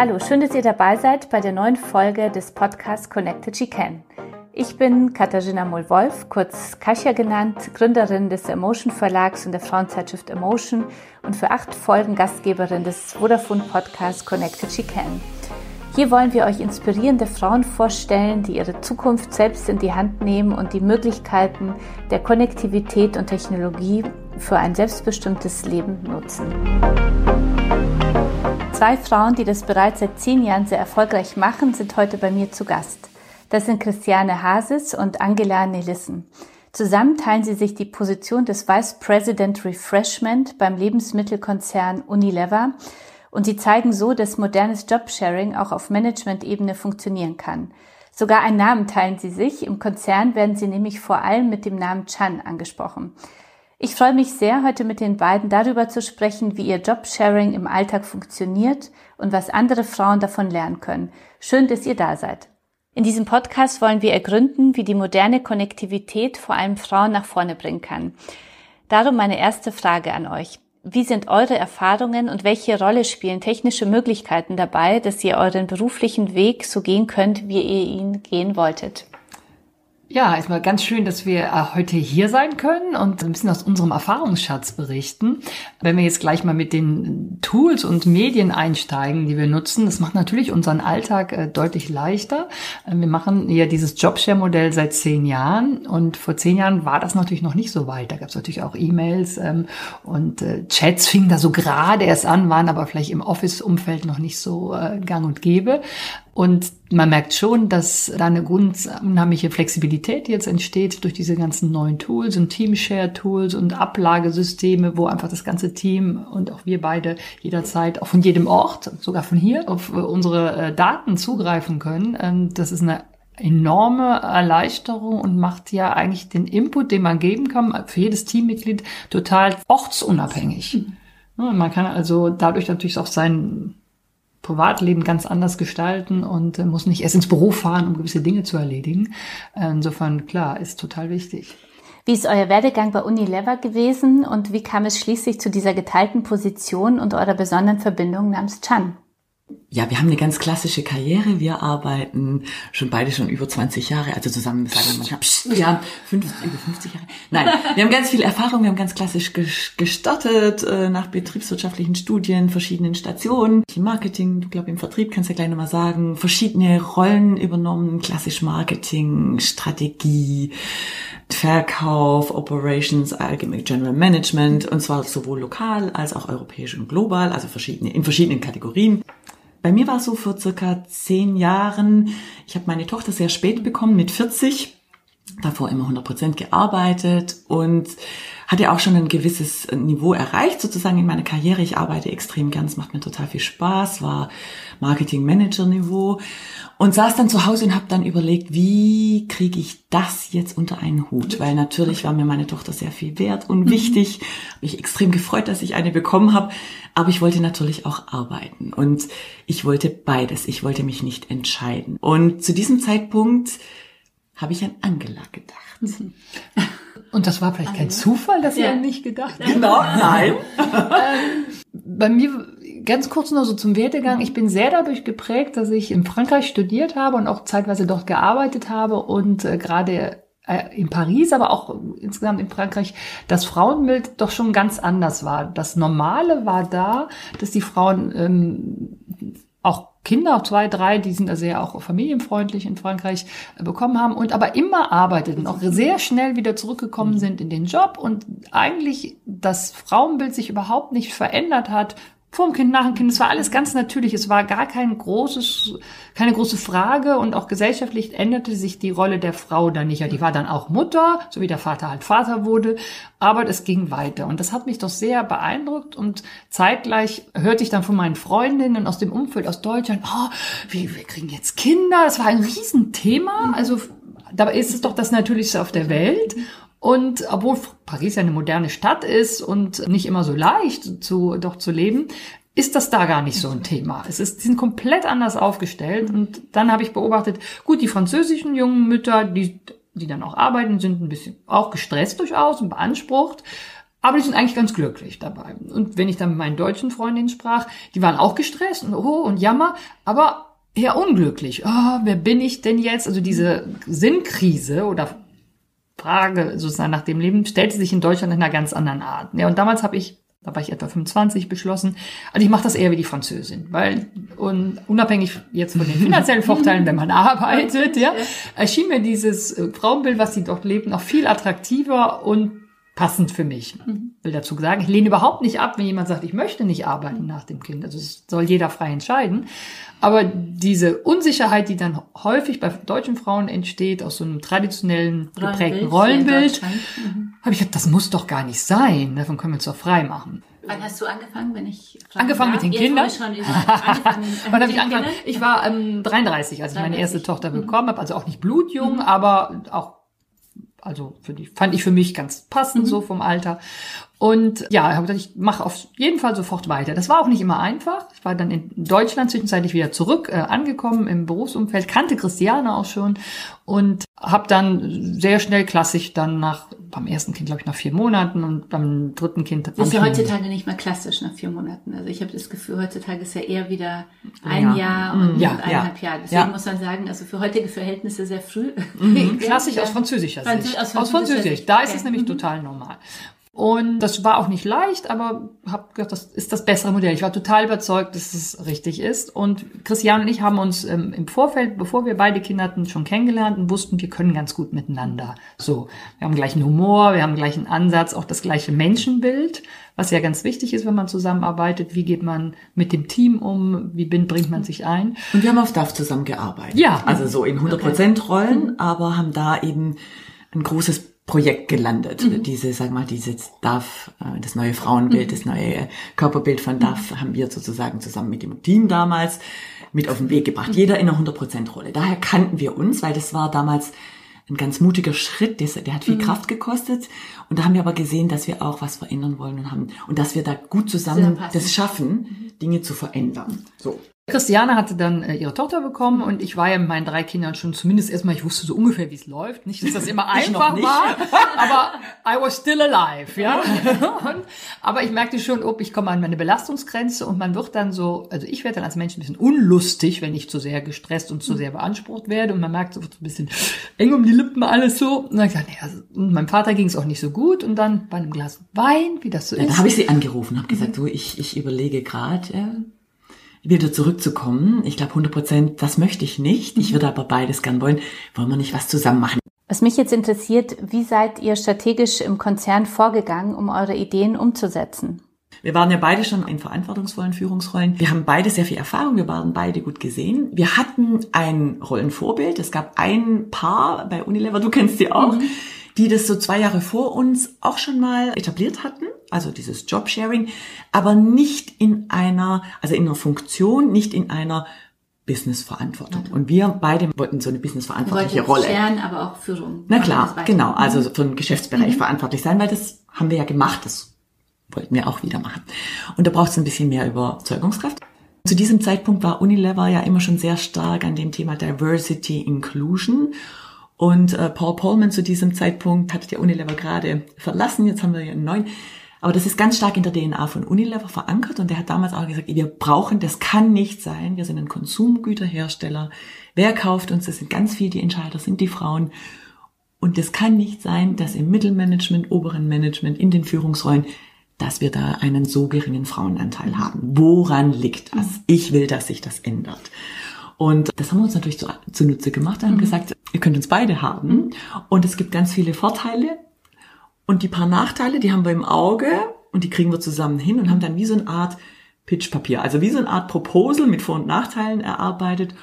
Hallo, schön, dass ihr dabei seid bei der neuen Folge des Podcasts Connected She Can. Ich bin Katharina Moll-Wolf, kurz Kasia genannt, Gründerin des Emotion Verlags und der Frauenzeitschrift Emotion und für acht Folgen Gastgeberin des Vodafone Podcasts Connected She Can. Hier wollen wir euch inspirierende Frauen vorstellen, die ihre Zukunft selbst in die Hand nehmen und die Möglichkeiten der Konnektivität und Technologie für ein selbstbestimmtes Leben nutzen. Zwei Frauen, die das bereits seit zehn Jahren sehr erfolgreich machen, sind heute bei mir zu Gast. Das sind Christiane Hasis und Angela Nelissen. Zusammen teilen sie sich die Position des Vice President Refreshment beim Lebensmittelkonzern Unilever und sie zeigen so, dass modernes Jobsharing auch auf Management-Ebene funktionieren kann. Sogar einen Namen teilen sie sich. Im Konzern werden sie nämlich vor allem mit dem Namen Chan angesprochen. Ich freue mich sehr, heute mit den beiden darüber zu sprechen, wie ihr Jobsharing im Alltag funktioniert und was andere Frauen davon lernen können. Schön, dass ihr da seid. In diesem Podcast wollen wir ergründen, wie die moderne Konnektivität vor allem Frauen nach vorne bringen kann. Darum meine erste Frage an euch. Wie sind eure Erfahrungen und welche Rolle spielen technische Möglichkeiten dabei, dass ihr euren beruflichen Weg so gehen könnt, wie ihr ihn gehen wolltet? Ja, erstmal ganz schön, dass wir äh, heute hier sein können und ein bisschen aus unserem Erfahrungsschatz berichten. Wenn wir jetzt gleich mal mit den Tools und Medien einsteigen, die wir nutzen, das macht natürlich unseren Alltag äh, deutlich leichter. Äh, wir machen ja dieses Jobshare-Modell seit zehn Jahren und vor zehn Jahren war das natürlich noch nicht so weit. Da gab es natürlich auch E-Mails ähm, und Chats fingen da so gerade erst an, waren aber vielleicht im Office-Umfeld noch nicht so gang und gäbe. Und man merkt schon, dass da eine unheimliche Flexibilität jetzt entsteht durch diese ganzen neuen Tools und Teamshare-Tools und Ablagesysteme, wo einfach das ganze Team und auch wir beide jederzeit, auch von jedem Ort, sogar von hier, auf unsere äh, Daten zugreifen können. Ähm, das ist eine enorme Erleichterung und macht ja eigentlich den Input, den man geben kann, für jedes Teammitglied total ortsunabhängig. Mhm. Man kann also dadurch natürlich auch sein Privatleben ganz anders gestalten und äh, muss nicht erst ins Büro fahren, um gewisse Dinge zu erledigen. Insofern, klar, ist total wichtig. Wie ist euer Werdegang bei Unilever gewesen und wie kam es schließlich zu dieser geteilten Position und eurer besonderen Verbindung namens Chan? Ja, wir haben eine ganz klassische Karriere. Wir arbeiten schon beide schon über 20 Jahre, also zusammen sagen wir manchmal, pst, wir haben fünf, über 50 Jahre. Nein, wir haben ganz viel Erfahrung, wir haben ganz klassisch gestartet äh, nach betriebswirtschaftlichen Studien, verschiedenen Stationen, Marketing, ich glaube im Vertrieb kannst du ja gleich nochmal sagen, verschiedene Rollen übernommen, klassisch Marketing, Strategie, Verkauf, Operations, General Management und zwar sowohl lokal als auch europäisch und global, also verschiedene in verschiedenen Kategorien. Bei mir war es so vor circa zehn Jahren. Ich habe meine Tochter sehr spät bekommen, mit 40. Davor immer 100 Prozent gearbeitet und hatte auch schon ein gewisses Niveau erreicht, sozusagen in meiner Karriere. Ich arbeite extrem gern, es macht mir total viel Spaß, war Marketing-Manager-Niveau und saß dann zu Hause und habe dann überlegt, wie kriege ich das jetzt unter einen Hut? Weil natürlich war mir meine Tochter sehr viel wert und mhm. wichtig. Habe mich extrem gefreut, dass ich eine bekommen habe. Aber ich wollte natürlich auch arbeiten und ich wollte beides. Ich wollte mich nicht entscheiden. Und zu diesem Zeitpunkt habe ich an Angela gedacht. Mhm. Und das war vielleicht kein Zufall, dass ja. ihr an mich gedacht habt? Genau, nein. ähm, bei mir ganz kurz nur so zum Werdegang. Ich bin sehr dadurch geprägt, dass ich in Frankreich studiert habe und auch zeitweise dort gearbeitet habe und äh, gerade äh, in Paris, aber auch insgesamt in Frankreich, das Frauenbild doch schon ganz anders war. Das Normale war da, dass die Frauen ähm, auch Kinder, auch zwei, drei, die sind da sehr auch familienfreundlich in Frankreich äh, bekommen haben und aber immer arbeiteten, auch sehr schnell wieder zurückgekommen mhm. sind in den Job und eigentlich das Frauenbild sich überhaupt nicht verändert hat vor dem Kind, nach dem Kind. Es war alles ganz natürlich. Es war gar kein großes, keine große Frage und auch gesellschaftlich änderte sich die Rolle der Frau dann nicht. Ja, die war dann auch Mutter, so wie der Vater halt Vater wurde. Aber das ging weiter. Und das hat mich doch sehr beeindruckt und zeitgleich hörte ich dann von meinen Freundinnen aus dem Umfeld aus Deutschland, oh, wir, wir kriegen jetzt Kinder. Es war ein Riesenthema. Also, dabei ist es doch das Natürlichste auf der Welt. Und obwohl Paris ja eine moderne Stadt ist und nicht immer so leicht zu, doch zu leben, ist das da gar nicht so ein Thema. Es ist, die sind komplett anders aufgestellt. Und dann habe ich beobachtet, gut, die französischen jungen Mütter, die, die dann auch arbeiten, sind ein bisschen auch gestresst durchaus und beansprucht. Aber die sind eigentlich ganz glücklich dabei. Und wenn ich dann mit meinen deutschen Freundinnen sprach, die waren auch gestresst und oh und jammer, aber eher unglücklich. Oh, wer bin ich denn jetzt? Also diese Sinnkrise oder Frage sozusagen nach dem Leben stellte sich in Deutschland in einer ganz anderen Art. Ja, und damals habe ich, da war ich etwa 25, beschlossen, also ich mache das eher wie die Französin, weil und unabhängig jetzt von den finanziellen Vorteilen, wenn man arbeitet, ja, erschien mir dieses äh, Frauenbild, was sie dort lebt, noch viel attraktiver und passend für mich. Mhm. Will dazu sagen, ich lehne überhaupt nicht ab, wenn jemand sagt, ich möchte nicht arbeiten nach dem Kind. Also es soll jeder frei entscheiden. Aber diese Unsicherheit, die dann häufig bei deutschen Frauen entsteht, aus so einem traditionellen geprägten Rollenbild, mhm. habe ich gedacht, das muss doch gar nicht sein. Davon können wir uns doch frei machen. Wann hast du angefangen, wenn ich Angefangen mit den Kindern? Schon angefangen, Wann habe ich angefangen? Ich war ähm, 33, als ich meine erste Tochter bekommen habe, also auch nicht blutjung, mhm. aber auch also für die fand ich für mich ganz passend mhm. so vom Alter. Und ja, ich habe gedacht, ich mache auf jeden Fall sofort weiter. Das war auch nicht immer einfach. Ich war dann in Deutschland zwischenzeitlich wieder zurück, äh, angekommen im Berufsumfeld, kannte Christiane auch schon und habe dann sehr schnell klassisch dann nach, beim ersten Kind glaube ich nach vier Monaten und beim dritten Kind. Das ist ja heutzutage nicht mehr klassisch nach vier Monaten. Also ich habe das Gefühl, heutzutage ist ja eher wieder ein ja. Jahr und mhm. ja, eineinhalb ja. Jahre. Deswegen ja. muss man sagen, also für heutige Verhältnisse sehr früh. Mhm. Klassisch aus französischer Sicht. Französisch, aus, aus Französisch. Da ist okay. es nämlich mhm. total normal. Und das war auch nicht leicht, aber habe gedacht, das ist das bessere Modell. Ich war total überzeugt, dass es richtig ist. Und Christian und ich haben uns ähm, im Vorfeld, bevor wir beide Kinder hatten, schon kennengelernt und wussten, wir können ganz gut miteinander. So, wir haben gleichen Humor, wir haben gleichen Ansatz, auch das gleiche Menschenbild, was ja ganz wichtig ist, wenn man zusammenarbeitet. Wie geht man mit dem Team um? Wie bringt man sich ein? Und wir haben auf DAF zusammengearbeitet. Ja. Also so in 100 Prozent okay. Rollen, aber haben da eben ein großes Projekt gelandet. Mhm. Diese, sag mal, diese DAF, äh, das neue Frauenbild, mhm. das neue Körperbild von DAF mhm. haben wir sozusagen zusammen mit dem Team damals mit auf den Weg gebracht. Jeder in einer 100%-Rolle. Daher kannten wir uns, weil das war damals ein ganz mutiger Schritt, der, der hat viel mhm. Kraft gekostet. Und da haben wir aber gesehen, dass wir auch was verändern wollen und haben, und dass wir da gut zusammen das schaffen, mhm. Dinge zu verändern. So. Christiane hatte dann äh, ihre Tochter bekommen und ich war ja mit meinen drei Kindern schon zumindest erstmal, ich wusste so ungefähr, wie es läuft. Nicht, dass das immer einfach war, aber I was still alive, ja. und, aber ich merkte schon, ob ich komme an meine Belastungsgrenze und man wird dann so, also ich werde dann als Mensch ein bisschen unlustig, wenn ich zu sehr gestresst und zu sehr beansprucht werde und man merkt so ein bisschen eng um die Lippen alles so. Und dann ich gesagt, naja, und meinem Vater ging es auch nicht so gut und dann bei einem Glas Wein, wie das so ja, ist. Da habe ich sie angerufen, habe gesagt, du, ich, ich überlege gerade, äh, wieder zurückzukommen. Ich glaube 100 Prozent, das möchte ich nicht. Ich würde aber beides gern wollen. Wollen wir nicht was zusammen machen? Was mich jetzt interessiert, wie seid ihr strategisch im Konzern vorgegangen, um eure Ideen umzusetzen? Wir waren ja beide schon in verantwortungsvollen Führungsrollen. Wir haben beide sehr viel Erfahrung. Wir waren beide gut gesehen. Wir hatten ein Rollenvorbild. Es gab ein Paar bei Unilever, du kennst sie auch, mhm. die das so zwei Jahre vor uns auch schon mal etabliert hatten also dieses Jobsharing, aber nicht in einer, also in einer Funktion, nicht in einer Businessverantwortung. Okay. Und wir beide wollten so eine businessverantwortliche Rolle. Sharen, aber auch Führung. Na klar, genau. Also für den Geschäftsbereich mhm. verantwortlich sein, weil das haben wir ja gemacht. Das wollten wir auch wieder machen. Und da braucht es ein bisschen mehr Überzeugungskraft. Zu diesem Zeitpunkt war Unilever ja immer schon sehr stark an dem Thema Diversity Inclusion. Und äh, Paul Polman zu diesem Zeitpunkt hatte der Unilever gerade verlassen. Jetzt haben wir ja einen neuen. Aber das ist ganz stark in der DNA von Unilever verankert und der hat damals auch gesagt, wir brauchen, das kann nicht sein, wir sind ein Konsumgüterhersteller. Wer kauft uns? Das sind ganz viele, die Entscheider sind die Frauen. Und es kann nicht sein, dass im Mittelmanagement, oberen Management, in den Führungsrollen, dass wir da einen so geringen Frauenanteil haben. Woran liegt das? Ich will, dass sich das ändert. Und das haben wir uns natürlich zunutze gemacht und haben mhm. gesagt, ihr könnt uns beide haben. Und es gibt ganz viele Vorteile und die paar Nachteile, die haben wir im Auge und die kriegen wir zusammen hin und haben dann wie so eine Art Pitchpapier, also wie so eine Art Proposal mit Vor- und Nachteilen erarbeitet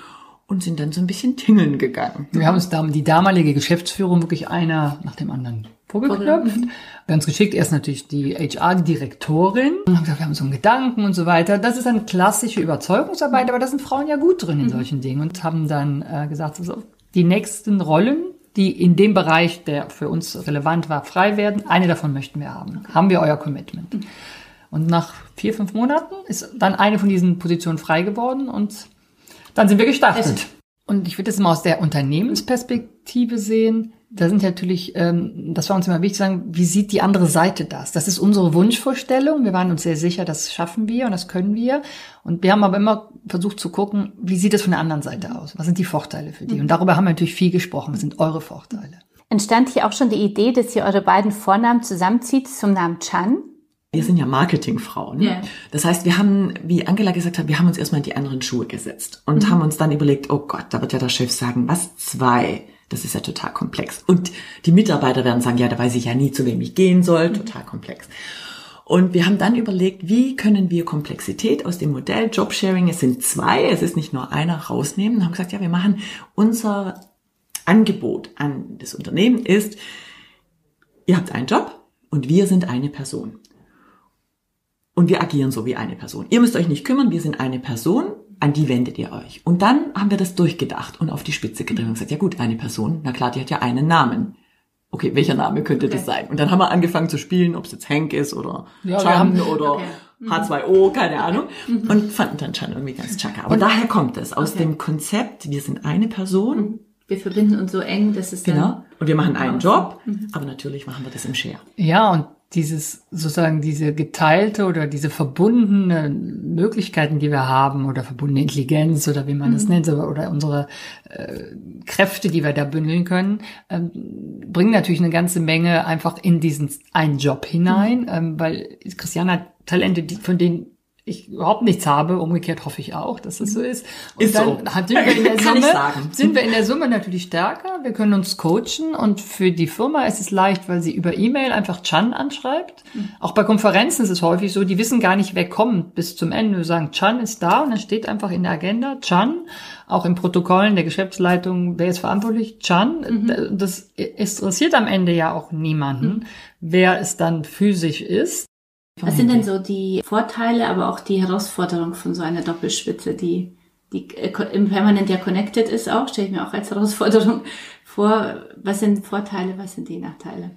und sind dann so ein bisschen tingeln gegangen. Wir haben uns da die damalige Geschäftsführung wirklich einer nach dem anderen vorgeklopft. Ganz geschickt erst natürlich die HR-Direktorin. Und haben gesagt, wir haben so einen Gedanken und so weiter. Das ist eine klassische Überzeugungsarbeit, aber da sind Frauen ja gut drin in mhm. solchen Dingen und haben dann äh, gesagt, also die nächsten Rollen die in dem Bereich, der für uns relevant war, frei werden. Eine davon möchten wir haben. Haben wir euer Commitment? Und nach vier, fünf Monaten ist dann eine von diesen Positionen frei geworden und dann sind wir gestartet. Und ich würde das mal aus der Unternehmensperspektive sehen. Da sind natürlich, ähm, das war uns immer wichtig zu sagen, wie sieht die andere Seite das? Das ist unsere Wunschvorstellung. Wir waren uns sehr sicher, das schaffen wir und das können wir. Und wir haben aber immer versucht zu gucken, wie sieht es von der anderen Seite aus? Was sind die Vorteile für die? Und darüber haben wir natürlich viel gesprochen. Was sind eure Vorteile? Entstand hier auch schon die Idee, dass ihr eure beiden Vornamen zusammenzieht zum Namen Chan? Wir sind ja Marketingfrauen. Yeah. Das heißt, wir haben, wie Angela gesagt hat, wir haben uns erstmal in die anderen Schuhe gesetzt und mhm. haben uns dann überlegt, oh Gott, da wird ja der Chef sagen, was zwei? Das ist ja total komplex. Und die Mitarbeiter werden sagen, ja, da weiß ich ja nie, zu wem ich gehen soll. Total komplex. Und wir haben dann überlegt, wie können wir Komplexität aus dem Modell Jobsharing, es sind zwei, es ist nicht nur einer, rausnehmen. Und haben gesagt, ja, wir machen unser Angebot an das Unternehmen ist, ihr habt einen Job und wir sind eine Person. Und wir agieren so wie eine Person. Ihr müsst euch nicht kümmern, wir sind eine Person an die wendet ihr euch. Und dann haben wir das durchgedacht und auf die Spitze gedreht und gesagt, ja gut, eine Person, na klar, die hat ja einen Namen. Okay, welcher Name könnte okay. das sein? Und dann haben wir angefangen zu spielen, ob es jetzt Hank ist oder ja, Chan oder okay. H2O, keine Ahnung. Mhm. Und fanden dann Chan irgendwie ganz chaka. Aber und daher kommt es, aus okay. dem Konzept, wir sind eine Person. Mhm. Wir verbinden uns so eng, dass es dann... Genau. Und wir machen einen Job, mhm. aber natürlich machen wir das im Share. Ja, und dieses sozusagen diese geteilte oder diese verbundene Möglichkeiten, die wir haben oder verbundene Intelligenz oder wie man mhm. das nennt oder unsere äh, Kräfte, die wir da bündeln können, ähm, bringen natürlich eine ganze Menge einfach in diesen einen Job hinein, mhm. ähm, weil Christiane hat Talente, die, von denen ich überhaupt nichts habe. Umgekehrt hoffe ich auch, dass es so ist. Und ist dann so. sind wir in der Summe, sind wir in der Summe natürlich stärker. Wir können uns coachen und für die Firma ist es leicht, weil sie über E-Mail einfach Chan anschreibt. Mhm. Auch bei Konferenzen ist es häufig so, die wissen gar nicht, wer kommt bis zum Ende. Wir sagen, Chan ist da und dann steht einfach in der Agenda Chan. Auch im Protokollen der Geschäftsleitung, wer ist verantwortlich? Chan. Mhm. Das interessiert am Ende ja auch niemanden, mhm. wer es dann physisch ist. Was sind denn so die Vorteile, aber auch die Herausforderungen von so einer Doppelspitze, die, die äh, im permanent ja connected ist auch, stelle ich mir auch als Herausforderung vor. Was sind Vorteile, was sind die Nachteile?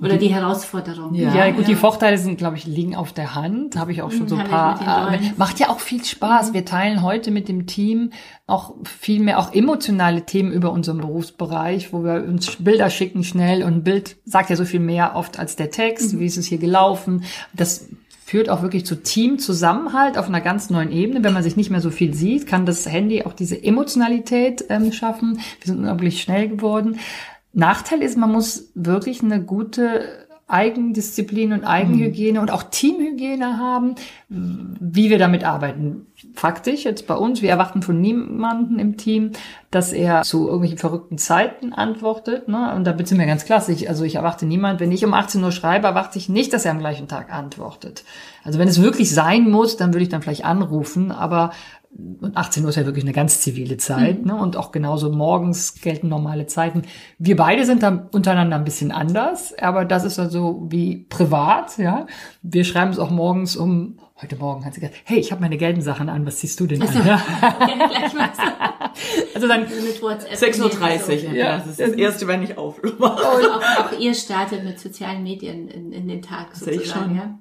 Oder die, Herausforderung. Ja, ja gut, ja. die Vorteile sind, glaube ich, liegen auf der Hand. Habe ich auch schon so ein paar. Äh, macht ja auch viel Spaß. Mhm. Wir teilen heute mit dem Team auch viel mehr auch emotionale Themen über unseren Berufsbereich, wo wir uns Bilder schicken schnell und ein Bild sagt ja so viel mehr oft als der Text. Mhm. Wie ist es hier gelaufen? Das führt auch wirklich zu Teamzusammenhalt auf einer ganz neuen Ebene. Wenn man sich nicht mehr so viel sieht, kann das Handy auch diese Emotionalität ähm, schaffen. Wir sind unglaublich schnell geworden. Nachteil ist, man muss wirklich eine gute Eigendisziplin und Eigenhygiene mhm. und auch Teamhygiene haben, wie wir damit arbeiten. Faktisch jetzt bei uns, wir erwarten von niemanden im Team, dass er zu irgendwelchen verrückten Zeiten antwortet. Ne? Und da sind wir ganz klassisch. Also ich erwarte niemand, wenn ich um 18 Uhr schreibe, erwarte ich nicht, dass er am gleichen Tag antwortet. Also wenn es wirklich sein muss, dann würde ich dann vielleicht anrufen, aber und 18 Uhr ist ja wirklich eine ganz zivile Zeit, mhm. ne? Und auch genauso morgens gelten normale Zeiten. Wir beide sind da untereinander ein bisschen anders, aber das ist also wie privat, ja. Wir schreiben es auch morgens um, heute Morgen hat sie gesagt, hey, ich habe meine gelben Sachen an, was ziehst du denn also, an? Ja? also dann 6.30 Uhr, so. ja. Das ist das erste, wenn ich aufhöre. Und auch, auch ihr startet mit sozialen Medien in, in den Tag sozusagen, ich schon. ja?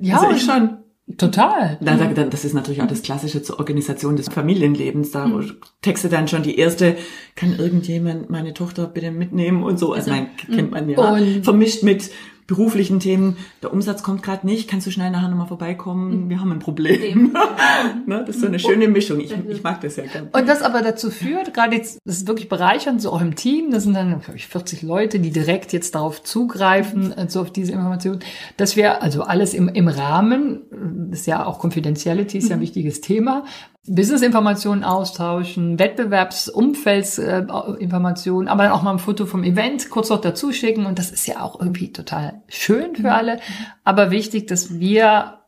Ja, also ich schon. Total. Das ist natürlich auch das Klassische zur Organisation des Familienlebens. Da mhm. texte dann schon die erste, kann irgendjemand meine Tochter bitte mitnehmen und so. Also, also mein, kennt man ja. Vermischt mit beruflichen Themen, der Umsatz kommt gerade nicht, kannst du schnell nachher nochmal vorbeikommen, mhm. wir haben ein Problem. ne? Das ist so eine schöne Mischung. Ich, ich mag das ja gerne. Und das aber dazu führt, gerade jetzt, das ist wirklich bereichernd, so auch im Team, das sind dann, glaube ich, 40 Leute, die direkt jetzt darauf zugreifen, mhm. so auf diese Information, dass wir also alles im, im Rahmen, das ist ja auch Confidentiality, ist ja ein mhm. wichtiges Thema, Business-Informationen austauschen, Wettbewerbsumfeldsinformationen, aber dann auch mal ein Foto vom Event kurz noch dazu schicken. Und das ist ja auch irgendwie total schön für mhm. alle. Aber wichtig, dass wir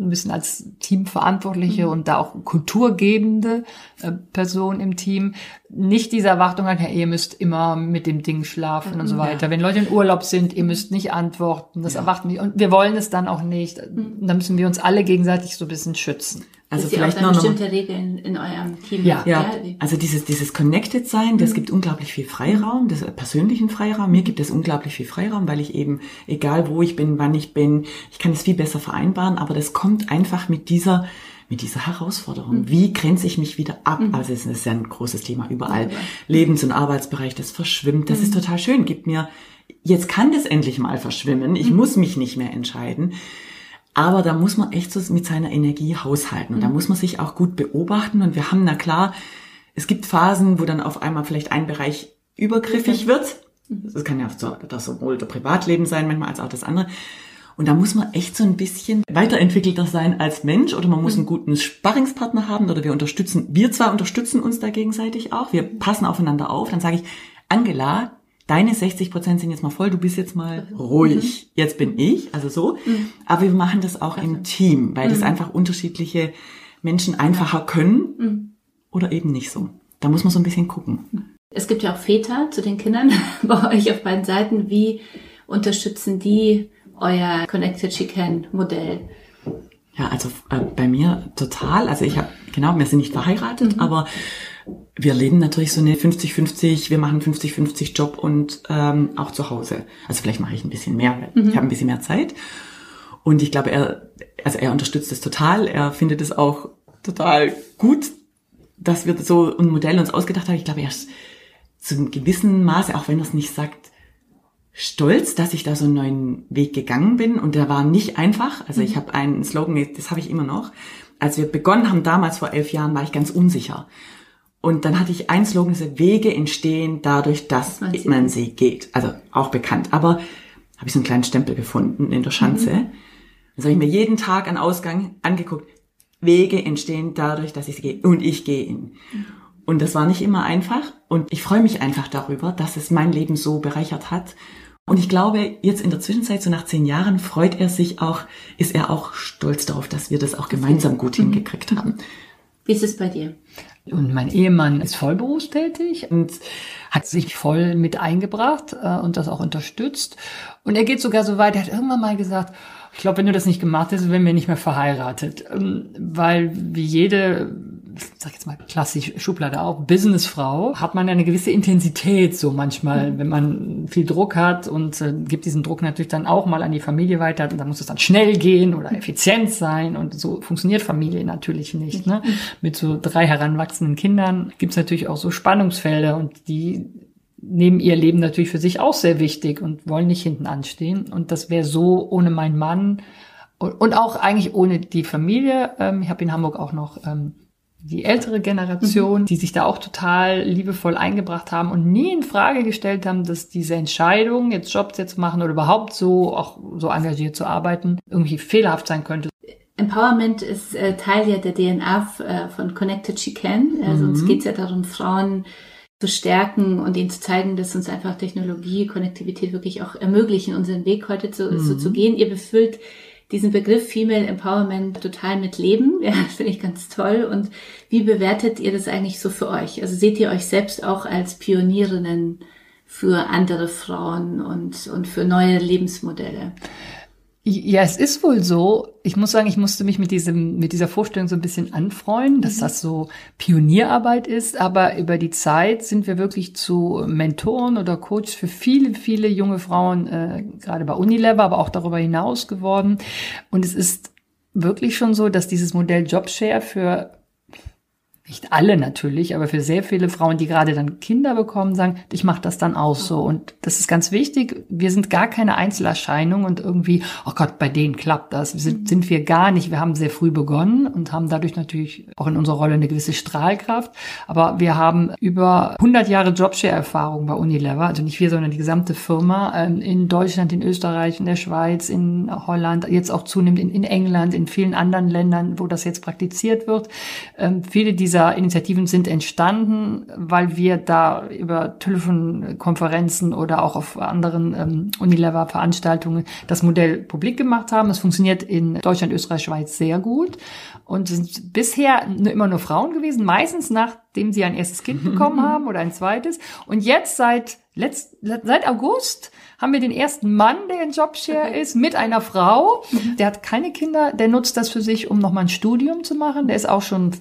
ein bisschen als Teamverantwortliche mhm. und da auch kulturgebende äh, Person im Team nicht diese Erwartung hat, ja, ihr müsst immer mit dem Ding schlafen mhm. und so weiter. Ja. Wenn Leute in Urlaub sind, ihr müsst nicht antworten, das ja. erwarten wir und wir wollen es dann auch nicht. Mhm. Da müssen wir uns alle gegenseitig so ein bisschen schützen. Also vielleicht noch bestimmte Regeln in eurem Team. Ja, ja. Also dieses dieses Connected sein, das mhm. gibt unglaublich viel Freiraum, das persönlichen Freiraum. Mir gibt es unglaublich viel Freiraum, weil ich eben egal wo ich bin, wann ich bin, ich kann es viel besser vereinbaren. Aber das kommt einfach mit dieser mit dieser Herausforderung. Mhm. Wie grenze ich mich wieder ab? Mhm. Also es ist ja ein großes Thema überall. Ja. Lebens- und Arbeitsbereich, das verschwimmt. Das mhm. ist total schön. Gibt mir, jetzt kann das endlich mal verschwimmen. Ich mhm. muss mich nicht mehr entscheiden. Aber da muss man echt so mit seiner Energie haushalten. Und da mhm. muss man sich auch gut beobachten. Und wir haben, na klar, es gibt Phasen, wo dann auf einmal vielleicht ein Bereich übergriffig wird. Mhm. Das kann ja so, das sowohl der Privatleben sein, manchmal als auch das andere. Und da muss man echt so ein bisschen weiterentwickelter sein als Mensch oder man muss mhm. einen guten Sparringspartner haben oder wir unterstützen, wir zwar unterstützen uns da gegenseitig auch, wir passen aufeinander auf, dann sage ich, Angela, deine 60 Prozent sind jetzt mal voll, du bist jetzt mal ruhig. Mhm. Jetzt bin ich, also so. Mhm. Aber wir machen das auch im Team, weil das einfach unterschiedliche Menschen einfacher können oder eben nicht so. Da muss man so ein bisschen gucken. Es gibt ja auch Väter zu den Kindern bei euch auf beiden Seiten. Wie unterstützen die euer Connected Chicken Modell? Ja, also äh, bei mir total. Also ich habe, genau, wir sind nicht verheiratet, mhm. aber wir leben natürlich so eine 50-50, wir machen 50-50 Job und ähm, auch zu Hause. Also vielleicht mache ich ein bisschen mehr, weil mhm. ich habe ein bisschen mehr Zeit. Und ich glaube, er, also er unterstützt es total. Er findet es auch total gut, dass wir so ein Modell uns ausgedacht haben. Ich glaube, er ist zu einem gewissen Maße, auch wenn er es nicht sagt, stolz, dass ich da so einen neuen Weg gegangen bin. Und der war nicht einfach. Also ich mhm. habe einen Slogan, das habe ich immer noch. Als wir begonnen haben, damals vor elf Jahren, war ich ganz unsicher. Und dann hatte ich einen Slogan, diese Wege entstehen dadurch, dass man, man sie geht. Also auch bekannt. Aber habe ich so einen kleinen Stempel gefunden in der Schanze. Mhm. Das habe ich mir jeden Tag an Ausgang angeguckt. Wege entstehen dadurch, dass ich sie gehe. Und ich gehe ihn. Mhm. Und das war nicht immer einfach. Und ich freue mich einfach darüber, dass es mein Leben so bereichert hat. Und ich glaube, jetzt in der Zwischenzeit, so nach zehn Jahren, freut er sich auch, ist er auch stolz darauf, dass wir das auch gemeinsam gut mhm. hingekriegt haben. Wie ist es bei dir? Und mein Ehemann ist vollberufstätig und hat sich voll mit eingebracht äh, und das auch unterstützt. Und er geht sogar so weit, er hat irgendwann mal gesagt, ich glaube, wenn du das nicht gemacht hättest, wären wir nicht mehr verheiratet. Ähm, weil wie jede sag jetzt mal klassisch Schublade auch, Businessfrau, hat man eine gewisse Intensität so manchmal, mhm. wenn man viel Druck hat und äh, gibt diesen Druck natürlich dann auch mal an die Familie weiter und dann muss es dann schnell gehen oder effizient sein und so funktioniert Familie natürlich nicht. Ne? Mhm. Mit so drei heranwachsenden Kindern gibt es natürlich auch so Spannungsfelder und die nehmen ihr Leben natürlich für sich auch sehr wichtig und wollen nicht hinten anstehen. Und das wäre so ohne meinen Mann und, auch eigentlich ohne die Familie. Ähm, ich habe in Hamburg auch noch ähm, die ältere Generation, mhm. die sich da auch total liebevoll eingebracht haben und nie in Frage gestellt haben, dass diese Entscheidung, jetzt Jobs jetzt machen oder überhaupt so auch so engagiert zu arbeiten, irgendwie fehlerhaft sein könnte. Empowerment ist äh, Teil ja der DNA äh, von Connected She Can. Also mhm. uns geht es ja darum, Frauen zu stärken und ihnen zu zeigen, dass uns einfach Technologie, Konnektivität wirklich auch ermöglichen, unseren Weg heute zu, mhm. so zu gehen. Ihr befüllt diesen Begriff Female Empowerment total mit Leben. Ja, das finde ich ganz toll. Und wie bewertet ihr das eigentlich so für euch? Also seht ihr euch selbst auch als Pionierinnen für andere Frauen und, und für neue Lebensmodelle? Ja, es ist wohl so. Ich muss sagen, ich musste mich mit diesem, mit dieser Vorstellung so ein bisschen anfreuen, dass mhm. das so Pionierarbeit ist. Aber über die Zeit sind wir wirklich zu Mentoren oder Coaches für viele, viele junge Frauen, äh, gerade bei Unilever, aber auch darüber hinaus geworden. Und es ist wirklich schon so, dass dieses Modell Jobshare für nicht alle natürlich, aber für sehr viele Frauen, die gerade dann Kinder bekommen, sagen, ich mache das dann auch so. Und das ist ganz wichtig. Wir sind gar keine Einzelerscheinung und irgendwie, oh Gott, bei denen klappt das. Sind, sind wir gar nicht. Wir haben sehr früh begonnen und haben dadurch natürlich auch in unserer Rolle eine gewisse Strahlkraft. Aber wir haben über 100 Jahre Jobshare-Erfahrung bei Unilever, also nicht wir, sondern die gesamte Firma ähm, in Deutschland, in Österreich, in der Schweiz, in Holland, jetzt auch zunehmend in, in England, in vielen anderen Ländern, wo das jetzt praktiziert wird. Ähm, viele dieser dieser Initiativen sind entstanden, weil wir da über Telefonkonferenzen oder auch auf anderen ähm, Unilever-Veranstaltungen das Modell publik gemacht haben. Es funktioniert in Deutschland, Österreich, Schweiz sehr gut und sind bisher immer nur Frauen gewesen, meistens nachdem sie ein erstes Kind bekommen haben oder ein zweites. Und jetzt seit letzt, seit August haben wir den ersten Mann, der in Jobshare ist, mit einer Frau. Der hat keine Kinder, der nutzt das für sich, um nochmal ein Studium zu machen. Der ist auch schon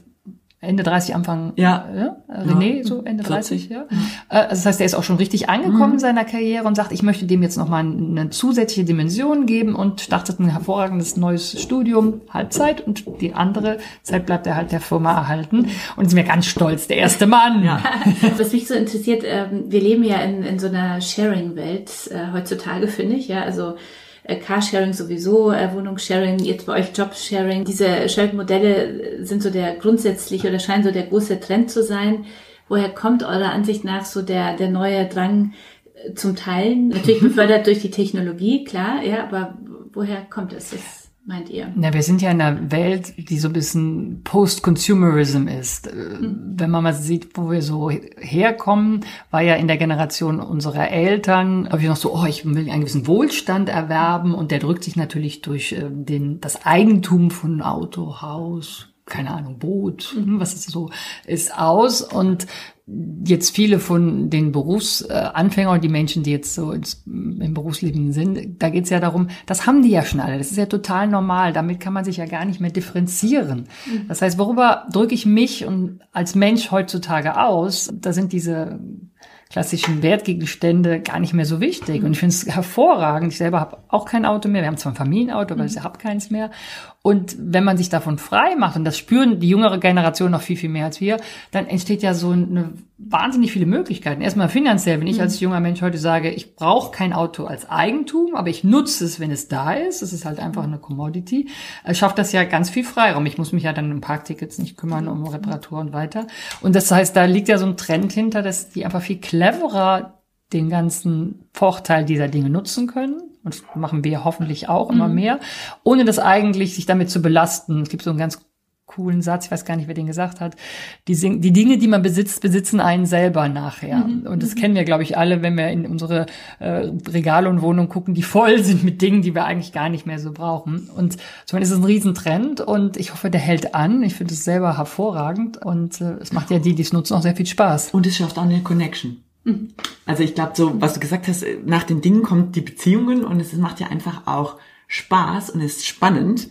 Ende 30, Anfang Ja. ja? René, so Ende 30, ja. Äh, Also das heißt, der ist auch schon richtig angekommen in seiner Karriere und sagt, ich möchte dem jetzt nochmal eine zusätzliche Dimension geben und startet ein hervorragendes neues Studium, Halbzeit und die andere Zeit bleibt er halt der Firma erhalten und ist mir ganz stolz, der erste Mann. Ja. Was mich so interessiert, ähm, wir leben ja in, in so einer Sharing-Welt äh, heutzutage, finde ich, ja, also äh, Carsharing sowieso, äh, Wohnungssharing, jetzt bei euch Jobsharing. Diese Sharing-Modelle sind so der grundsätzliche oder scheinen so der große Trend zu sein. Woher kommt eurer Ansicht nach so der, der neue Drang äh, zum Teilen? Natürlich befördert durch die Technologie, klar, ja, aber woher kommt es? Das meint ihr? Na, wir sind ja in einer Welt, die so ein bisschen Post-Consumerism ist. Äh, Wenn man mal sieht, wo wir so herkommen, war ja in der Generation unserer Eltern häufig noch so, oh, ich will einen gewissen Wohlstand erwerben und der drückt sich natürlich durch äh, den, das Eigentum von Auto, Haus, keine Ahnung, Boot, hm, was ist so, ist aus und jetzt viele von den Berufsanfängern, die Menschen, die jetzt so ins, im Berufsleben sind, da geht's ja darum, das haben die ja schon alle. Das ist ja total normal. Damit kann man sich ja gar nicht mehr differenzieren. Das heißt, worüber drücke ich mich und als Mensch heutzutage aus? Da sind diese klassischen Wertgegenstände gar nicht mehr so wichtig. Und ich finde es hervorragend. Ich selber habe auch kein Auto mehr. Wir haben zwar ein Familienauto, aber ich habe keins mehr. Und wenn man sich davon frei macht, und das spüren die jüngere Generation noch viel, viel mehr als wir, dann entsteht ja so eine wahnsinnig viele Möglichkeiten. Erstmal finanziell, wenn ich als junger Mensch heute sage, ich brauche kein Auto als Eigentum, aber ich nutze es, wenn es da ist. Es ist halt einfach eine Commodity. äh, Schafft das ja ganz viel Freiraum. Ich muss mich ja dann um Parktickets nicht kümmern, um Reparatur und weiter. Und das heißt, da liegt ja so ein Trend hinter, dass die einfach viel cleverer den ganzen Vorteil dieser Dinge nutzen können. Und das machen wir hoffentlich auch immer mehr, ohne das eigentlich sich damit zu belasten. Es gibt so einen ganz coolen Satz, ich weiß gar nicht, wer den gesagt hat. Die, Sing- die Dinge, die man besitzt, besitzen einen selber nachher. Und das kennen wir, glaube ich, alle, wenn wir in unsere äh, Regale und Wohnungen gucken, die voll sind mit Dingen, die wir eigentlich gar nicht mehr so brauchen. Und zumindest ist es ein Riesentrend und ich hoffe, der hält an. Ich finde es selber hervorragend und äh, es macht ja die, die es nutzen, auch sehr viel Spaß. Und es schafft auch eine Connection. Also ich glaube, so was du gesagt hast, nach den Dingen kommt die Beziehungen und es macht ja einfach auch Spaß und es ist spannend,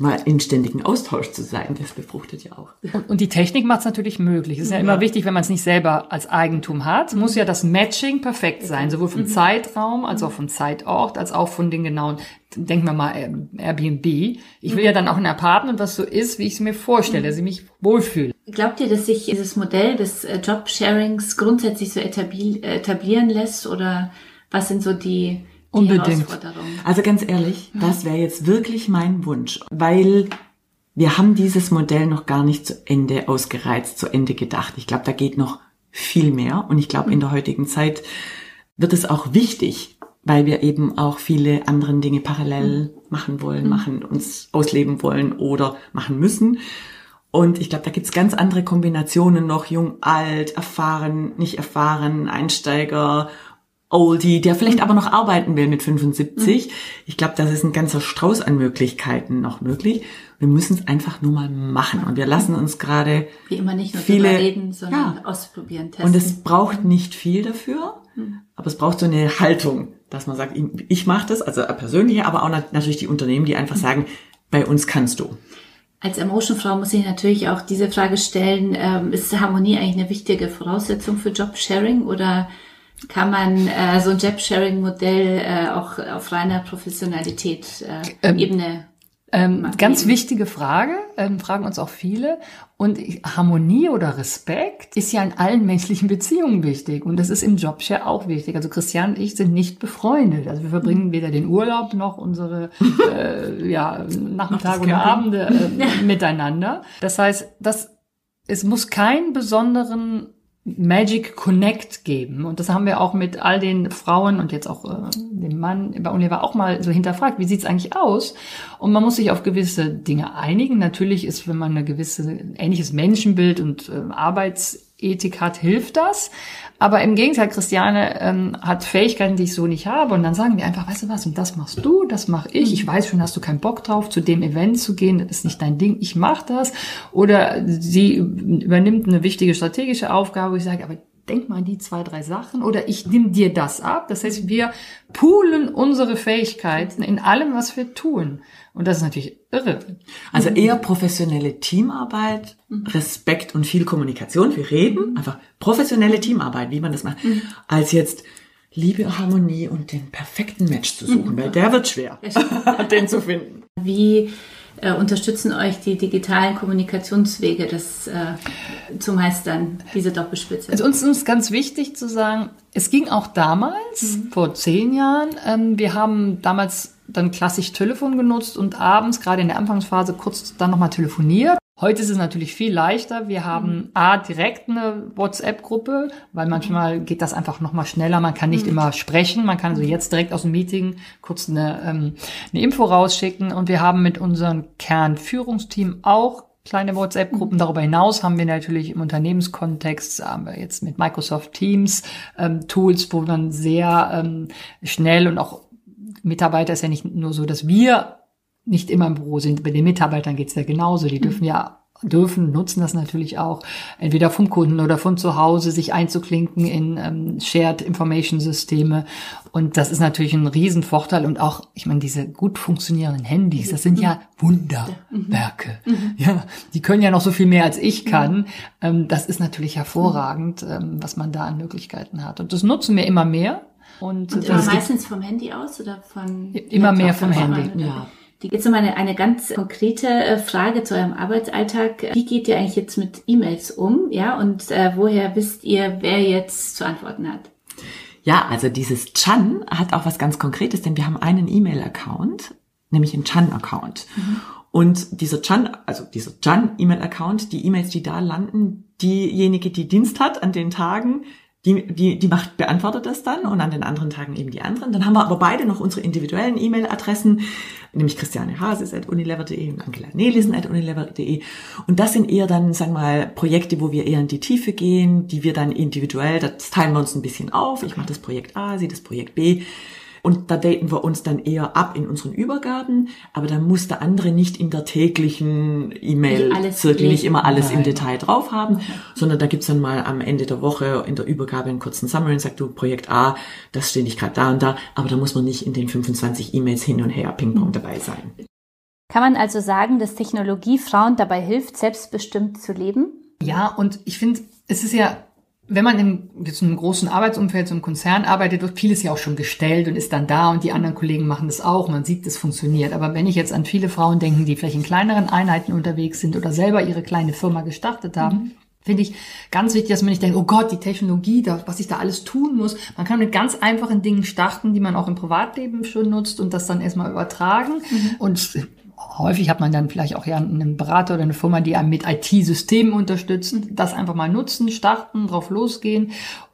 mal in ständigen Austausch zu sein. Das befruchtet ja auch. Und, und die Technik macht es natürlich möglich. Es ist ja, immer wichtig, wenn man es nicht selber als Eigentum hat, muss ja das Matching perfekt sein, sowohl vom Zeitraum als auch vom Zeitort, als auch von den genauen, denken wir mal Airbnb. Ich will ja dann auch ein Apartment, was so ist, wie ich es mir vorstelle, dass ich mich wohlfühle. Glaubt ihr, dass sich dieses Modell des äh, Jobsharings grundsätzlich so äh, etablieren lässt oder was sind so die, die Unbedingt. Herausforderungen? Also ganz ehrlich, das wäre jetzt wirklich mein Wunsch, weil wir haben dieses Modell noch gar nicht zu Ende ausgereizt, zu Ende gedacht. Ich glaube, da geht noch viel mehr und ich glaube, in der heutigen Zeit wird es auch wichtig, weil wir eben auch viele anderen Dinge parallel machen wollen, machen, uns ausleben wollen oder machen müssen. Und ich glaube, da gibt's ganz andere Kombinationen noch, jung, alt, erfahren, nicht erfahren, Einsteiger, Oldie, der vielleicht aber noch arbeiten will mit 75. Ich glaube, das ist ein ganzer Strauß an Möglichkeiten noch möglich. Wir müssen es einfach nur mal machen. Und wir lassen uns gerade Wie immer nicht nur viele- reden, sondern Ja. ausprobieren, testen. und es braucht nicht viel dafür, aber es braucht so eine Haltung, dass man sagt, ich, mache das, also persönlich, aber auch nat- natürlich die Unternehmen, die einfach sagen, bei uns kannst du. Als Emotion-Frau muss ich natürlich auch diese Frage stellen, ähm, ist Harmonie eigentlich eine wichtige Voraussetzung für Jobsharing oder kann man äh, so ein Jobsharing-Modell äh, auch auf reiner Professionalität äh, Ebene Ähm, ganz wichtige Frage, ähm, fragen uns auch viele. Und Harmonie oder Respekt ist ja in allen menschlichen Beziehungen wichtig. Und das ist im Jobshare auch wichtig. Also Christian und ich sind nicht befreundet. Also wir verbringen weder den Urlaub noch unsere äh, ja, Nachmittage oder. Abende äh, miteinander. Das heißt, das, es muss keinen besonderen Magic Connect geben. Und das haben wir auch mit all den Frauen und jetzt auch äh, dem Mann bei Unilever auch mal so hinterfragt. Wie sieht's eigentlich aus? Und man muss sich auf gewisse Dinge einigen. Natürlich ist, wenn man eine gewisse ähnliches Menschenbild und äh, Arbeitsethik hat, hilft das. Aber im Gegenteil, Christiane ähm, hat Fähigkeiten, die ich so nicht habe. Und dann sagen wir einfach, weißt du was, und das machst du, das mache ich. Ich weiß schon, hast du keinen Bock drauf, zu dem Event zu gehen. Das ist nicht dein Ding. Ich mache das. Oder sie übernimmt eine wichtige strategische Aufgabe, wo ich sage, aber denk mal an die zwei, drei Sachen oder ich nimm dir das ab. Das heißt, wir poolen unsere Fähigkeiten in allem, was wir tun. Und das ist natürlich irre. Also eher professionelle Teamarbeit, Respekt und viel Kommunikation. Wir reden einfach professionelle Teamarbeit, wie man das macht, als jetzt Liebe, Harmonie und den perfekten Match zu suchen, weil der wird schwer, den zu finden. Wie äh, unterstützen euch die digitalen Kommunikationswege, das äh, zu meistern, diese Doppelspitze? Also uns ist ganz wichtig zu sagen, es ging auch damals, vor zehn Jahren, ähm, wir haben damals dann klassisch Telefon genutzt und abends, gerade in der Anfangsphase, kurz dann nochmal telefoniert. Heute ist es natürlich viel leichter. Wir haben A, direkt eine WhatsApp-Gruppe, weil manchmal geht das einfach nochmal schneller. Man kann nicht immer sprechen. Man kann so jetzt direkt aus dem Meeting kurz eine, ähm, eine Info rausschicken. Und wir haben mit unserem Kernführungsteam auch kleine WhatsApp-Gruppen. Darüber hinaus haben wir natürlich im Unternehmenskontext, haben wir jetzt mit Microsoft Teams ähm, Tools, wo man sehr ähm, schnell und auch Mitarbeiter ist ja nicht nur so, dass wir nicht immer im Büro sind. Bei den Mitarbeitern geht's ja genauso. Die dürfen ja dürfen, nutzen das natürlich auch, entweder vom Kunden oder von zu Hause, sich einzuklinken in ähm, Shared Information Systeme. Und das ist natürlich ein Riesenvorteil. Und auch, ich meine, diese gut funktionierenden Handys, das sind ja Wunderwerke. Ja, die können ja noch so viel mehr als ich kann. Ähm, das ist natürlich hervorragend, ähm, was man da an Möglichkeiten hat. Und das nutzen wir immer mehr. Und, Und immer meistens vom Handy aus oder von Immer mehr vom? Handy, ja. Jetzt noch mal eine, eine ganz konkrete äh, Frage zu eurem Arbeitsalltag. Wie geht ihr eigentlich jetzt mit E-Mails um? Ja, und äh, woher wisst ihr, wer jetzt zu antworten hat? Ja, also dieses Chan hat auch was ganz Konkretes, denn wir haben einen E-Mail-Account, nämlich einen Chan-Account. Und dieser Chan, also dieser Chan-E-Mail-Account, die E-Mails, die da landen, diejenige, die Dienst hat an den Tagen, die, die, die macht, beantwortet das dann und an den anderen Tagen eben die anderen. Dann haben wir aber beide noch unsere individuellen E-Mail-Adressen, nämlich Christiane Hases at unilever.de und Angela Nelissen. Und das sind eher dann, sagen wir mal, Projekte, wo wir eher in die Tiefe gehen, die wir dann individuell, das teilen wir uns ein bisschen auf. Ich mache das Projekt A, sie das Projekt B. Und da daten wir uns dann eher ab in unseren Übergaben, aber da muss der andere nicht in der täglichen Nicht E-Mail-Zirkel alles nicht immer alles im. Detail drauf haben, sondern da gibt's dann mal am Ende der Woche in der Übergabe einen kurzen Summary und sagt, du, Projekt A, das stehe ich gerade da und da, aber da muss man nicht in den 25 E-Mails hin und her Ping-Pong dabei sein. Kann man also sagen, dass Technologie Frauen dabei hilft, selbstbestimmt zu leben? Ja, und ich finde, es ist ja, wenn man in jetzt in einem großen Arbeitsumfeld, so einem Konzern arbeitet, wird vieles ja auch schon gestellt und ist dann da und die anderen Kollegen machen das auch. Man sieht, es funktioniert. Aber wenn ich jetzt an viele Frauen denke, die vielleicht in kleineren Einheiten unterwegs sind oder selber ihre kleine Firma gestartet haben, finde ich ganz wichtig, dass man nicht denkt, oh Gott, die Technologie, da, was ich da alles tun muss. Man kann mit ganz einfachen Dingen starten, die man auch im Privatleben schon nutzt und das dann erstmal übertragen. Und häufig hat man dann vielleicht auch ja einen Berater oder eine Firma, die einem mit IT-Systemen unterstützt. Das einfach mal nutzen, starten, drauf losgehen.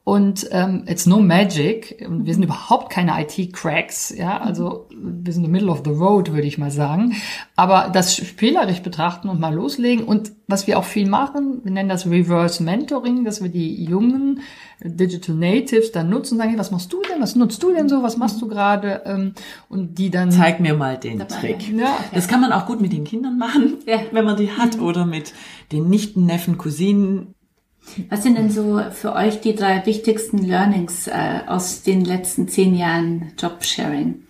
Und ähm, it's no magic. Und wir sind überhaupt keine IT-Cracks, ja. Also wir sind in the middle of the road, würde ich mal sagen. Aber das spielerisch betrachten und mal loslegen. Und was wir auch viel machen, wir nennen das Reverse Mentoring, dass wir die jungen Digital Natives dann nutzen, sagen, hey, was machst du denn? Was nutzt du denn so? Was machst du gerade? Ähm, Und die dann Zeig mir mal den Dabei. Trick. Ja. Das kann man auch gut mit den Kindern machen, Ja. wenn man die hat, oder mit den Nichten, Neffen, Cousinen. Was sind denn so für euch die drei wichtigsten Learnings äh, aus den letzten zehn Jahren Jobsharing,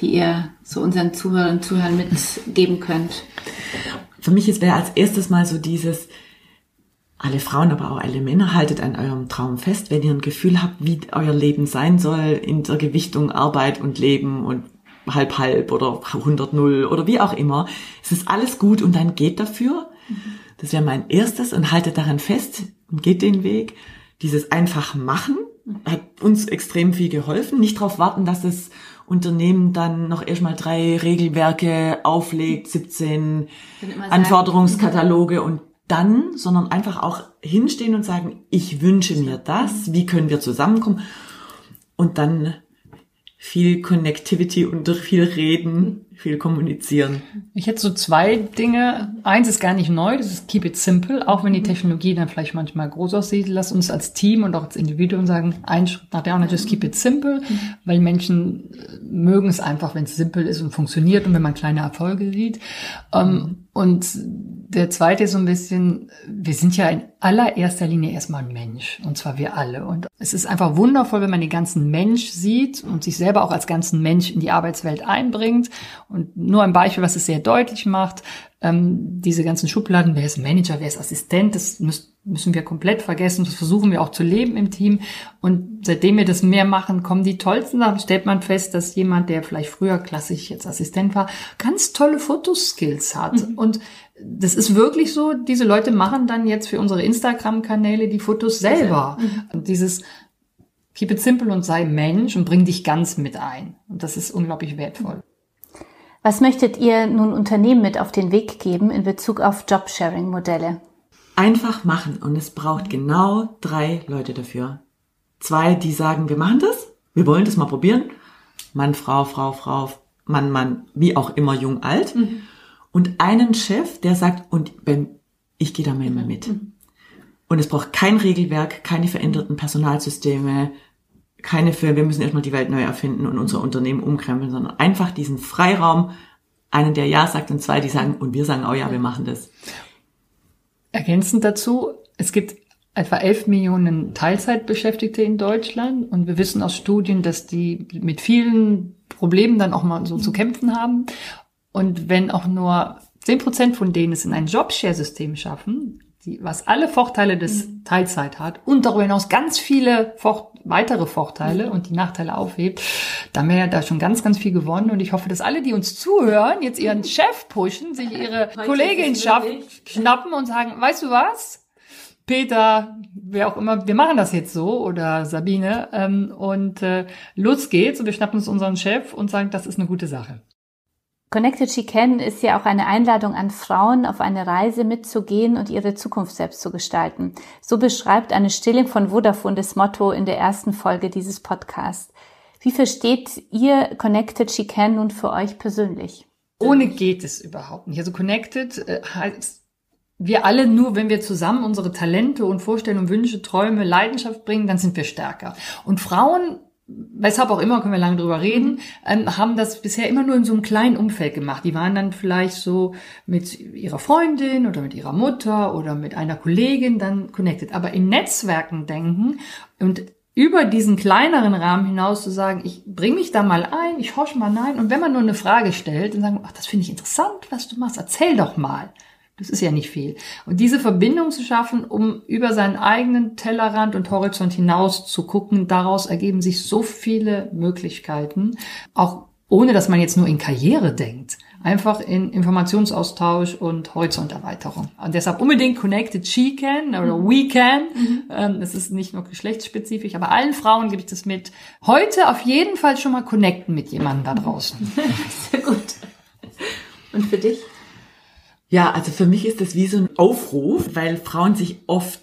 die ihr so unseren Zuhörern und Zuhörern mitgeben könnt? Für mich ist wäre als erstes mal so dieses, alle Frauen, aber auch alle Männer, haltet an eurem Traum fest, wenn ihr ein Gefühl habt, wie euer Leben sein soll in der Gewichtung Arbeit und Leben und halb halb oder 100 null oder wie auch immer. Es ist alles gut und dann geht dafür. Das wäre mein erstes und haltet daran fest und geht den Weg. Dieses einfach machen hat uns extrem viel geholfen. Nicht darauf warten, dass das Unternehmen dann noch erstmal drei Regelwerke auflegt, 17 Dann immer sagen, Anforderungskataloge und dann, sondern einfach auch hinstehen und sagen, ich wünsche mir das, wie können wir zusammenkommen und dann viel Connectivity und durch viel Reden, viel kommunizieren. Ich hätte so zwei Dinge. Eins ist gar nicht neu, das ist Keep it simple. Auch wenn die Technologie dann vielleicht manchmal groß aussieht, lass uns als Team und auch als Individuum sagen, ein Schritt nach der anderen, just keep it simple, weil Menschen äh, mögen es einfach, wenn es simpel ist und funktioniert und wenn man kleine Erfolge sieht. Ähm, und der zweite ist so ein bisschen, wir sind ja in allererster Linie erstmal ein Mensch. Und zwar wir alle. Und es ist einfach wundervoll, wenn man den ganzen Mensch sieht und sich selber auch als ganzen Mensch in die Arbeitswelt einbringt. Und nur ein Beispiel, was es sehr deutlich macht, ähm, diese ganzen Schubladen, wer ist Manager, wer ist Assistent, das müssen, müssen wir komplett vergessen. Das versuchen wir auch zu leben im Team. Und seitdem wir das mehr machen, kommen die tollsten Sachen. Stellt man fest, dass jemand, der vielleicht früher klassisch jetzt Assistent war, ganz tolle Fotoskills hat. Mhm. Und das ist wirklich so, diese Leute machen dann jetzt für unsere Instagram-Kanäle die Fotos selber. Mhm. Und dieses Keep it simple und sei Mensch und bring dich ganz mit ein. Und das ist unglaublich wertvoll. Was möchtet ihr nun Unternehmen mit auf den Weg geben in Bezug auf Jobsharing-Modelle? Einfach machen und es braucht genau drei Leute dafür. Zwei, die sagen, wir machen das, wir wollen das mal probieren. Mann, Frau, Frau, Frau, Mann, Mann, wie auch immer, jung, alt. Mhm. Und einen Chef, der sagt, und wenn, ich gehe da mal immer mit. Mhm. Und es braucht kein Regelwerk, keine veränderten Personalsysteme, keine für, wir müssen erstmal die Welt neu erfinden und unser Unternehmen umkrempeln, sondern einfach diesen Freiraum, einen, der Ja sagt und zwei, die sagen, und wir sagen, oh ja, wir machen das. Ergänzend dazu, es gibt etwa 11 Millionen Teilzeitbeschäftigte in Deutschland und wir wissen aus Studien, dass die mit vielen Problemen dann auch mal so zu kämpfen haben. Und wenn auch nur 10 Prozent von denen es in ein Jobshare-System schaffen, die, was alle Vorteile des mhm. Teilzeit hat und darüber hinaus ganz viele Vor weitere Vorteile mhm. und die Nachteile aufhebt, dann wäre da schon ganz, ganz viel gewonnen. Und ich hoffe, dass alle, die uns zuhören, jetzt ihren Chef pushen, sich ihre Kollegin schaffen, schnappen und sagen, weißt du was? Peter, wer auch immer, wir machen das jetzt so oder Sabine ähm, und äh, los geht's und wir schnappen uns unseren Chef und sagen, das ist eine gute Sache. Connected She Can ist ja auch eine Einladung an Frauen, auf eine Reise mitzugehen und ihre Zukunft selbst zu gestalten. So beschreibt eine Stilling von Vodafone das Motto in der ersten Folge dieses Podcasts. Wie versteht ihr Connected She Can nun für euch persönlich? Ohne geht es überhaupt nicht. Also Connected äh, heißt, wir alle nur, wenn wir zusammen unsere Talente und Vorstellungen, Wünsche, Träume, Leidenschaft bringen, dann sind wir stärker. Und Frauen weshalb auch immer, können wir lange drüber reden, ähm, haben das bisher immer nur in so einem kleinen Umfeld gemacht. Die waren dann vielleicht so mit ihrer Freundin oder mit ihrer Mutter oder mit einer Kollegin dann connected. Aber in Netzwerken denken und über diesen kleineren Rahmen hinaus zu sagen, ich bring mich da mal ein, ich horch mal nein. Und wenn man nur eine Frage stellt und sagen, ach, das finde ich interessant, was du machst, erzähl doch mal. Das ist ja nicht viel. Und diese Verbindung zu schaffen, um über seinen eigenen Tellerrand und Horizont hinaus zu gucken, daraus ergeben sich so viele Möglichkeiten, auch ohne dass man jetzt nur in Karriere denkt. Einfach in Informationsaustausch und Horizonterweiterung. Und deshalb unbedingt Connected She Can oder mhm. We Can. Mhm. Ähm, es ist nicht nur geschlechtsspezifisch, aber allen Frauen gebe ich das mit. Heute auf jeden Fall schon mal connecten mit jemandem da draußen. Sehr gut. Und für dich? Ja, also für mich ist das wie so ein Aufruf, weil Frauen sich oft,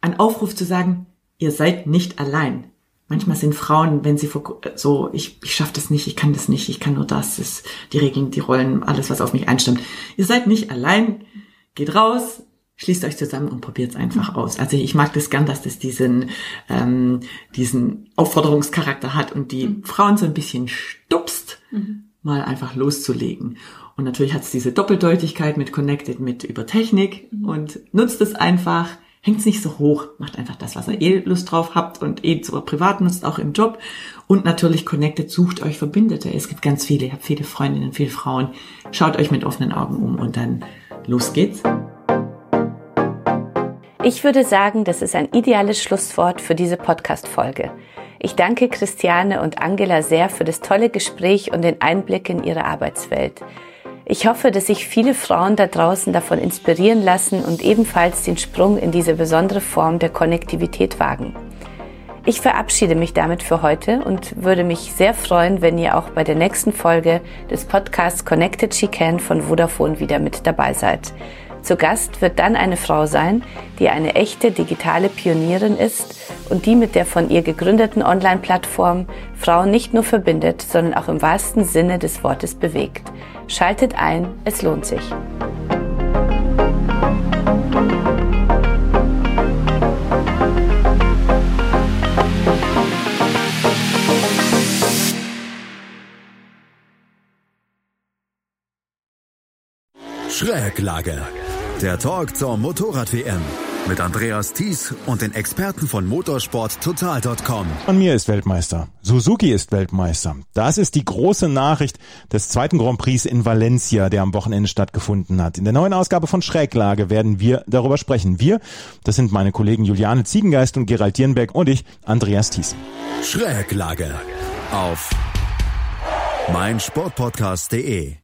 ein Aufruf zu sagen, ihr seid nicht allein. Manchmal sind Frauen, wenn sie so, ich, ich schaffe das nicht, ich kann das nicht, ich kann nur das, das, die Regeln, die Rollen, alles, was auf mich einstimmt. Ihr seid nicht allein, geht raus, schließt euch zusammen und probiert es einfach aus. Also ich mag das gern, dass das diesen, ähm, diesen Aufforderungscharakter hat und die mhm. Frauen so ein bisschen stupst, mhm. mal einfach loszulegen. Und natürlich hat es diese Doppeldeutigkeit mit Connected, mit über Technik mhm. und nutzt es einfach, hängt es nicht so hoch, macht einfach das, was ihr eh Lust drauf habt und eh so privat nutzt, auch im Job. Und natürlich Connected, sucht euch Verbündete. Es gibt ganz viele, ihr habt viele Freundinnen, viele Frauen. Schaut euch mit offenen Augen um und dann los geht's. Ich würde sagen, das ist ein ideales Schlusswort für diese Podcast-Folge. Ich danke Christiane und Angela sehr für das tolle Gespräch und den Einblick in ihre Arbeitswelt. Ich hoffe, dass sich viele Frauen da draußen davon inspirieren lassen und ebenfalls den Sprung in diese besondere Form der Konnektivität wagen. Ich verabschiede mich damit für heute und würde mich sehr freuen, wenn ihr auch bei der nächsten Folge des Podcasts Connected She Can von Vodafone wieder mit dabei seid. Zu Gast wird dann eine Frau sein, die eine echte digitale Pionierin ist und die mit der von ihr gegründeten Online-Plattform Frauen nicht nur verbindet, sondern auch im wahrsten Sinne des Wortes bewegt. Schaltet ein, es lohnt sich. Schräglage. Der Talk zur Motorrad-WM. Mit Andreas Thies und den Experten von motorsporttotal.com. Von mir ist Weltmeister. Suzuki ist Weltmeister. Das ist die große Nachricht des zweiten Grand Prix in Valencia, der am Wochenende stattgefunden hat. In der neuen Ausgabe von Schräglage werden wir darüber sprechen. Wir, das sind meine Kollegen Juliane Ziegengeist und Gerald Dierenbeck und ich, Andreas Thies. Schräglage. Auf meinsportpodcast.de